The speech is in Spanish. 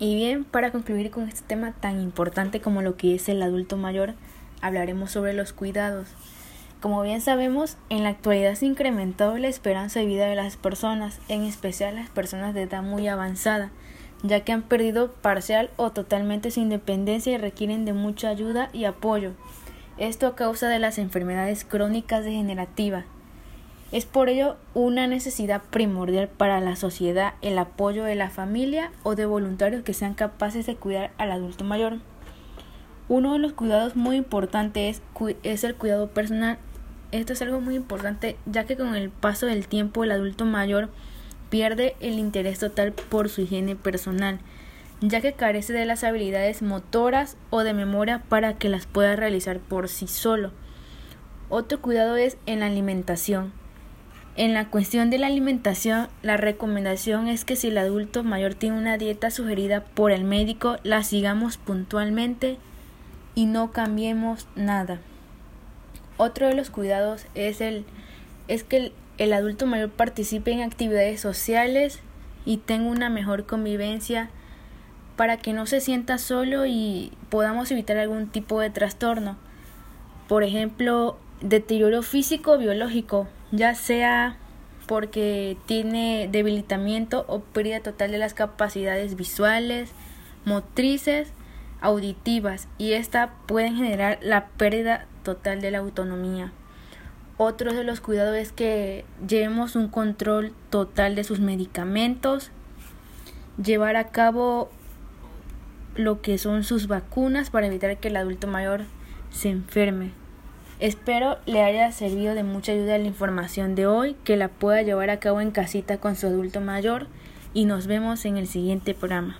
Y bien, para concluir con este tema tan importante como lo que es el adulto mayor, hablaremos sobre los cuidados. Como bien sabemos, en la actualidad se ha incrementado la esperanza de vida de las personas, en especial las personas de edad muy avanzada, ya que han perdido parcial o totalmente su independencia y requieren de mucha ayuda y apoyo. Esto a causa de las enfermedades crónicas degenerativas. Es por ello una necesidad primordial para la sociedad el apoyo de la familia o de voluntarios que sean capaces de cuidar al adulto mayor. Uno de los cuidados muy importantes es, es el cuidado personal esto es algo muy importante ya que con el paso del tiempo el adulto mayor pierde el interés total por su higiene personal, ya que carece de las habilidades motoras o de memoria para que las pueda realizar por sí solo. Otro cuidado es en la alimentación. En la cuestión de la alimentación, la recomendación es que si el adulto mayor tiene una dieta sugerida por el médico, la sigamos puntualmente y no cambiemos nada. Otro de los cuidados es, el, es que el, el adulto mayor participe en actividades sociales y tenga una mejor convivencia para que no se sienta solo y podamos evitar algún tipo de trastorno. Por ejemplo, deterioro físico o biológico, ya sea porque tiene debilitamiento o pérdida total de las capacidades visuales, motrices, auditivas y esta pueden generar la pérdida total de la autonomía. Otro de los cuidados es que llevemos un control total de sus medicamentos, llevar a cabo lo que son sus vacunas para evitar que el adulto mayor se enferme. Espero le haya servido de mucha ayuda la información de hoy, que la pueda llevar a cabo en casita con su adulto mayor y nos vemos en el siguiente programa.